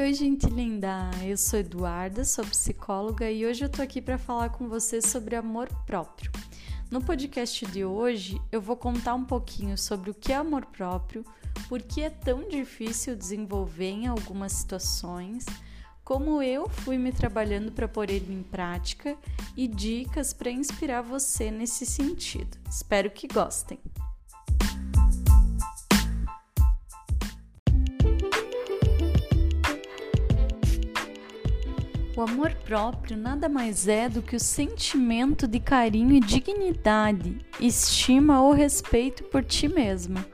Oi, gente linda! Eu sou Eduarda, sou psicóloga e hoje eu tô aqui para falar com você sobre amor próprio. No podcast de hoje, eu vou contar um pouquinho sobre o que é amor próprio, por que é tão difícil desenvolver em algumas situações, como eu fui me trabalhando para pôr ele em prática e dicas para inspirar você nesse sentido. Espero que gostem! O amor próprio nada mais é do que o sentimento de carinho e dignidade, estima ou respeito por ti mesma.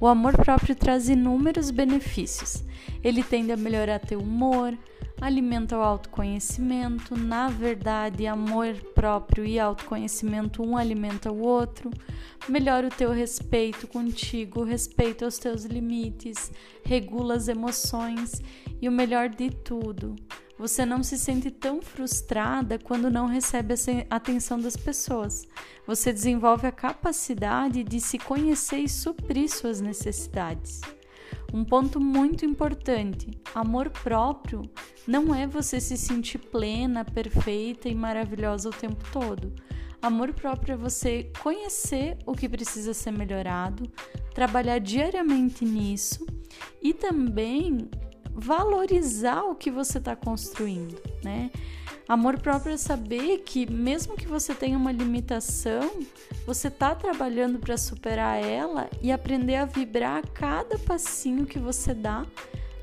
O amor próprio traz inúmeros benefícios. Ele tende a melhorar teu humor, alimenta o autoconhecimento. Na verdade, amor próprio e autoconhecimento um alimenta o outro. Melhora o teu respeito contigo, respeito aos teus limites, regula as emoções e o melhor de tudo, você não se sente tão frustrada quando não recebe a atenção das pessoas. Você desenvolve a capacidade de se conhecer e suprir suas necessidades. Um ponto muito importante: amor próprio não é você se sentir plena, perfeita e maravilhosa o tempo todo. Amor próprio é você conhecer o que precisa ser melhorado, trabalhar diariamente nisso e também valorizar o que você está construindo, né? Amor próprio é saber que mesmo que você tenha uma limitação, você está trabalhando para superar ela e aprender a vibrar a cada passinho que você dá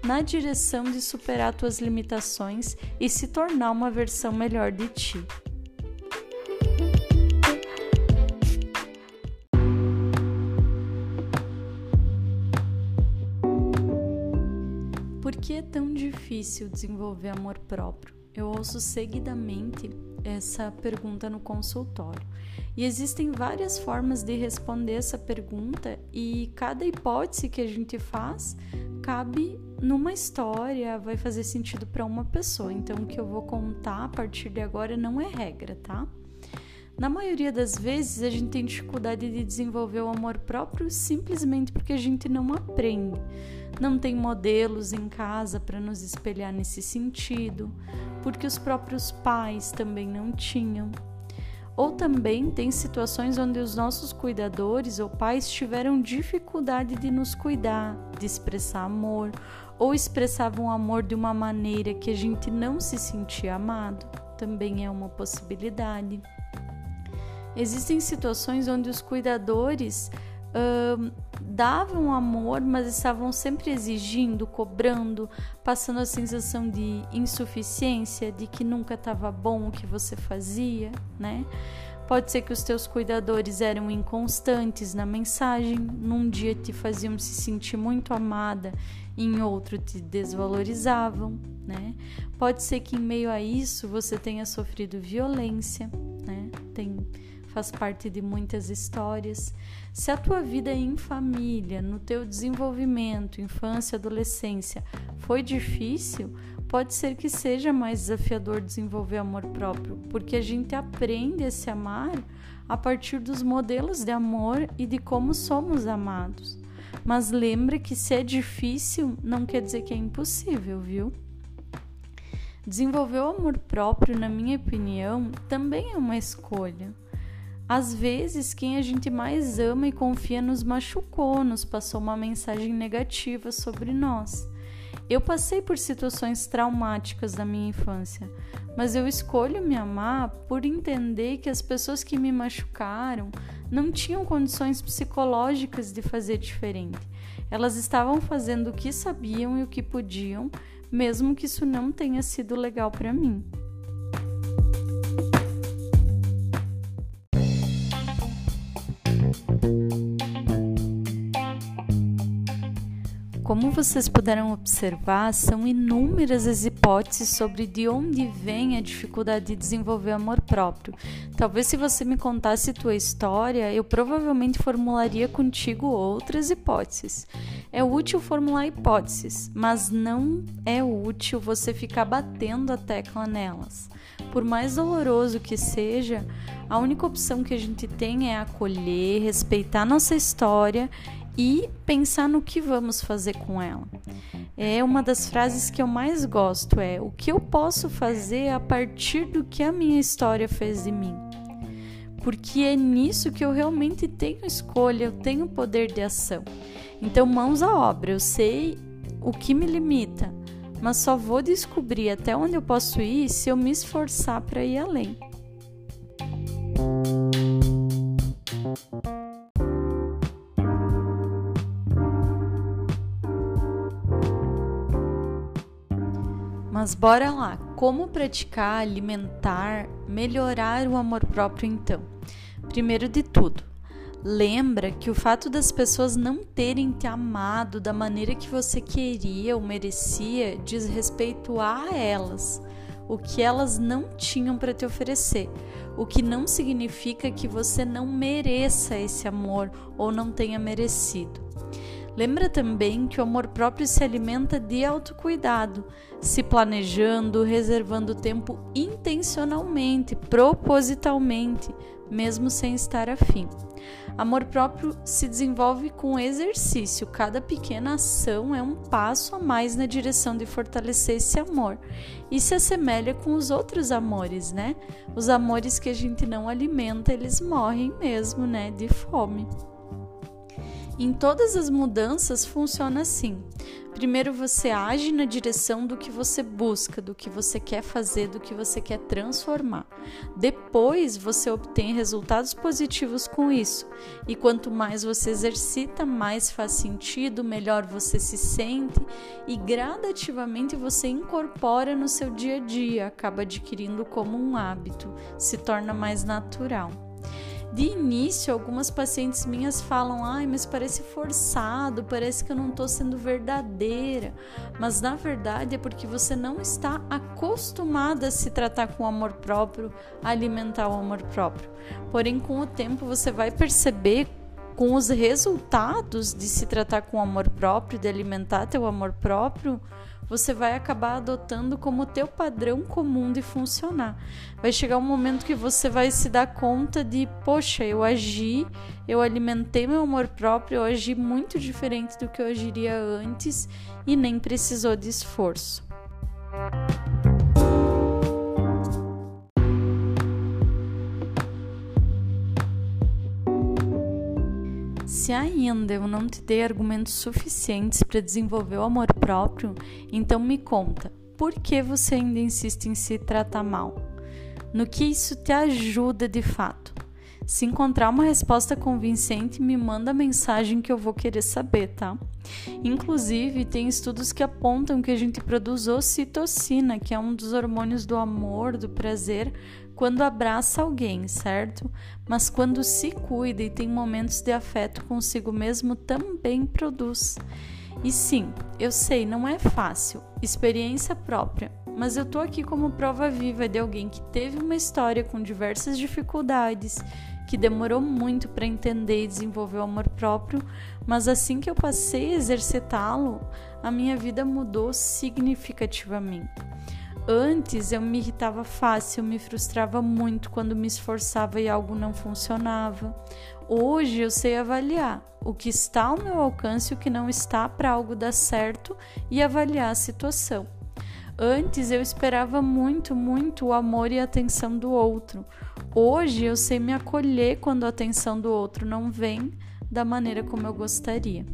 na direção de superar suas limitações e se tornar uma versão melhor de ti. Por que é tão difícil desenvolver amor próprio? Eu ouço seguidamente essa pergunta no consultório. E existem várias formas de responder essa pergunta, e cada hipótese que a gente faz cabe numa história, vai fazer sentido para uma pessoa. Então, o que eu vou contar a partir de agora não é regra, tá? Na maioria das vezes, a gente tem dificuldade de desenvolver o amor próprio simplesmente porque a gente não aprende. Não tem modelos em casa para nos espelhar nesse sentido, porque os próprios pais também não tinham. Ou também tem situações onde os nossos cuidadores ou pais tiveram dificuldade de nos cuidar, de expressar amor, ou expressavam amor de uma maneira que a gente não se sentia amado. Também é uma possibilidade. Existem situações onde os cuidadores uh, davam amor, mas estavam sempre exigindo, cobrando, passando a sensação de insuficiência, de que nunca estava bom o que você fazia, né? Pode ser que os teus cuidadores eram inconstantes na mensagem, num dia te faziam se sentir muito amada, em outro te desvalorizavam, né? Pode ser que em meio a isso você tenha sofrido violência, né? Tem faz parte de muitas histórias. Se a tua vida em família, no teu desenvolvimento, infância, adolescência, foi difícil, pode ser que seja mais desafiador desenvolver amor próprio, porque a gente aprende a se amar a partir dos modelos de amor e de como somos amados. Mas lembre que se é difícil, não quer dizer que é impossível, viu? Desenvolver o amor próprio, na minha opinião, também é uma escolha. Às vezes, quem a gente mais ama e confia nos machucou, nos passou uma mensagem negativa sobre nós. Eu passei por situações traumáticas da minha infância, mas eu escolho me amar por entender que as pessoas que me machucaram não tinham condições psicológicas de fazer diferente. Elas estavam fazendo o que sabiam e o que podiam, mesmo que isso não tenha sido legal para mim. Como vocês puderam observar, são inúmeras as hipóteses sobre de onde vem a dificuldade de desenvolver amor próprio. Talvez se você me contasse tua história, eu provavelmente formularia contigo outras hipóteses. É útil formular hipóteses, mas não é útil você ficar batendo a tecla nelas. Por mais doloroso que seja, a única opção que a gente tem é acolher, respeitar nossa história e pensar no que vamos fazer com ela. É uma das frases que eu mais gosto é o que eu posso fazer a partir do que a minha história fez de mim. Porque é nisso que eu realmente tenho escolha, eu tenho poder de ação. Então, mãos à obra, eu sei o que me limita, mas só vou descobrir até onde eu posso ir se eu me esforçar para ir além. Mas bora lá, como praticar, alimentar, melhorar o amor próprio então? Primeiro de tudo, lembra que o fato das pessoas não terem te amado da maneira que você queria ou merecia diz respeito a elas, o que elas não tinham para te oferecer, o que não significa que você não mereça esse amor ou não tenha merecido. Lembra também que o amor próprio se alimenta de autocuidado, se planejando, reservando tempo intencionalmente, propositalmente, mesmo sem estar afim. Amor próprio se desenvolve com exercício. Cada pequena ação é um passo a mais na direção de fortalecer esse amor. E se assemelha com os outros amores, né? Os amores que a gente não alimenta, eles morrem mesmo, né? De fome. Em todas as mudanças funciona assim. Primeiro você age na direção do que você busca, do que você quer fazer, do que você quer transformar. Depois você obtém resultados positivos com isso. E quanto mais você exercita, mais faz sentido, melhor você se sente e gradativamente você incorpora no seu dia a dia, acaba adquirindo como um hábito, se torna mais natural. De início, algumas pacientes minhas falam: ai, mas parece forçado, parece que eu não estou sendo verdadeira. Mas na verdade é porque você não está acostumada a se tratar com amor próprio, a alimentar o amor próprio. Porém, com o tempo, você vai perceber com os resultados de se tratar com amor próprio, de alimentar teu amor próprio, você vai acabar adotando como teu padrão comum de funcionar. Vai chegar um momento que você vai se dar conta de, poxa, eu agi, eu alimentei meu amor próprio, eu agi muito diferente do que eu agiria antes e nem precisou de esforço. Se ainda eu não te dei argumentos suficientes para desenvolver o amor próprio, então me conta, por que você ainda insiste em se tratar mal? No que isso te ajuda de fato? Se encontrar uma resposta convincente, me manda mensagem que eu vou querer saber, tá? Inclusive, tem estudos que apontam que a gente produz ocitocina, que é um dos hormônios do amor, do prazer, quando abraça alguém, certo? Mas quando se cuida e tem momentos de afeto consigo mesmo, também produz. E sim, eu sei, não é fácil, experiência própria, mas eu tô aqui como prova viva de alguém que teve uma história com diversas dificuldades, que demorou muito para entender e desenvolver o amor próprio, mas assim que eu passei a exercitá-lo, a minha vida mudou significativamente. Antes eu me irritava fácil, me frustrava muito quando me esforçava e algo não funcionava. Hoje eu sei avaliar o que está ao meu alcance e o que não está para algo dar certo e avaliar a situação. Antes eu esperava muito, muito o amor e a atenção do outro. Hoje eu sei me acolher quando a atenção do outro não vem da maneira como eu gostaria.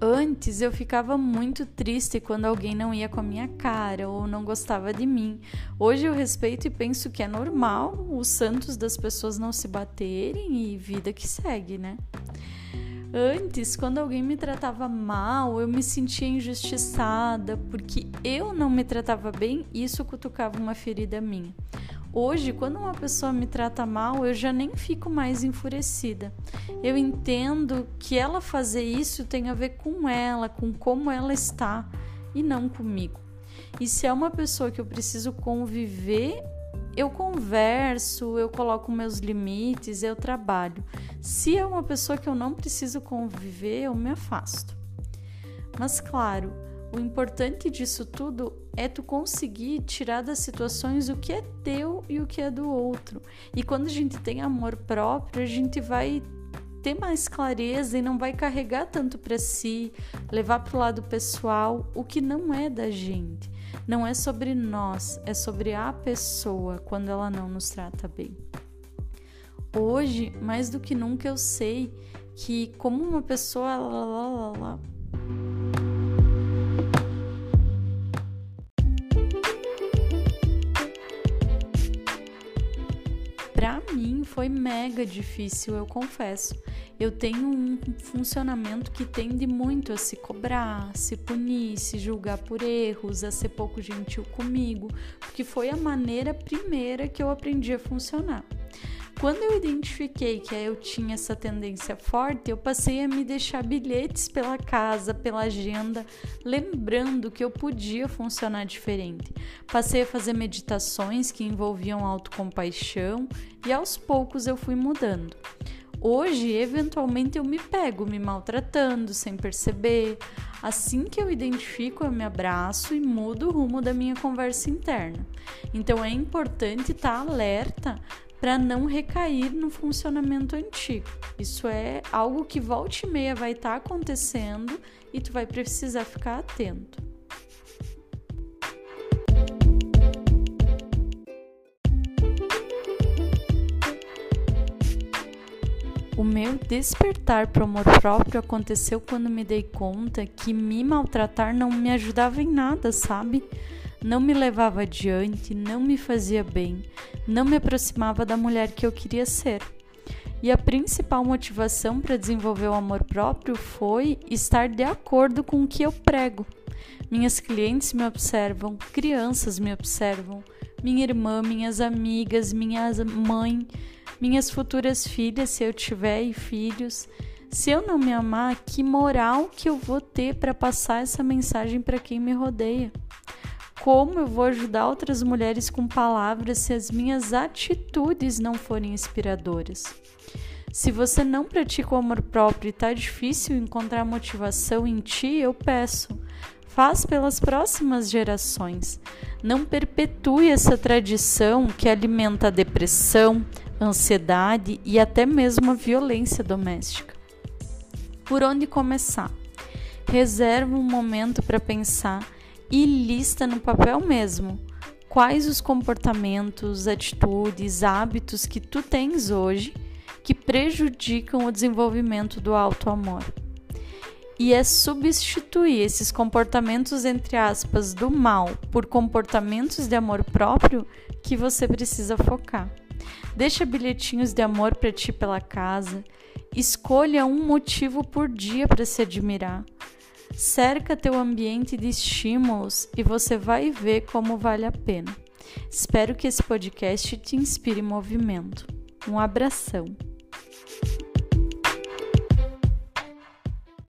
Antes eu ficava muito triste quando alguém não ia com a minha cara ou não gostava de mim. Hoje eu respeito e penso que é normal os santos das pessoas não se baterem e vida que segue, né? Antes, quando alguém me tratava mal, eu me sentia injustiçada porque eu não me tratava bem e isso cutucava uma ferida minha. Hoje, quando uma pessoa me trata mal, eu já nem fico mais enfurecida. Eu entendo que ela fazer isso tem a ver com ela, com como ela está e não comigo. E se é uma pessoa que eu preciso conviver, eu converso, eu coloco meus limites, eu trabalho. Se é uma pessoa que eu não preciso conviver, eu me afasto. Mas claro, o importante disso tudo é tu conseguir tirar das situações o que é teu e o que é do outro. E quando a gente tem amor próprio, a gente vai ter mais clareza e não vai carregar tanto para si, levar para o lado pessoal o que não é da gente. Não é sobre nós, é sobre a pessoa quando ela não nos trata bem. Hoje, mais do que nunca, eu sei que, como uma pessoa. Lá, lá, lá, Para mim foi mega difícil, eu confesso. Eu tenho um funcionamento que tende muito a se cobrar, se punir, se julgar por erros, a ser pouco gentil comigo, porque foi a maneira primeira que eu aprendi a funcionar. Quando eu identifiquei que eu tinha essa tendência forte, eu passei a me deixar bilhetes pela casa, pela agenda, lembrando que eu podia funcionar diferente. Passei a fazer meditações que envolviam autocompaixão e aos poucos eu fui mudando. Hoje, eventualmente, eu me pego me maltratando sem perceber. Assim que eu identifico, eu me abraço e mudo o rumo da minha conversa interna. Então, é importante estar alerta para não recair no funcionamento antigo. Isso é algo que volta e meia vai estar tá acontecendo e tu vai precisar ficar atento. O meu despertar para o amor próprio aconteceu quando me dei conta que me maltratar não me ajudava em nada, sabe? Não me levava adiante, não me fazia bem, não me aproximava da mulher que eu queria ser. E a principal motivação para desenvolver o amor próprio foi estar de acordo com o que eu prego. Minhas clientes me observam, crianças me observam, minha irmã, minhas amigas, minha mãe, minhas futuras filhas, se eu tiver filhos. Se eu não me amar, que moral que eu vou ter para passar essa mensagem para quem me rodeia? Como eu vou ajudar outras mulheres com palavras se as minhas atitudes não forem inspiradoras? Se você não pratica o amor próprio e está difícil encontrar motivação em ti, eu peço, faz pelas próximas gerações. Não perpetue essa tradição que alimenta a depressão, ansiedade e até mesmo a violência doméstica. Por onde começar? Reserva um momento para pensar e lista no papel mesmo quais os comportamentos, atitudes, hábitos que tu tens hoje que prejudicam o desenvolvimento do alto amor. E é substituir esses comportamentos entre aspas do mal por comportamentos de amor próprio que você precisa focar. Deixa bilhetinhos de amor para ti pela casa. Escolha um motivo por dia para se admirar. Cerca teu ambiente de estímulos e você vai ver como vale a pena. Espero que esse podcast te inspire movimento. Um abração.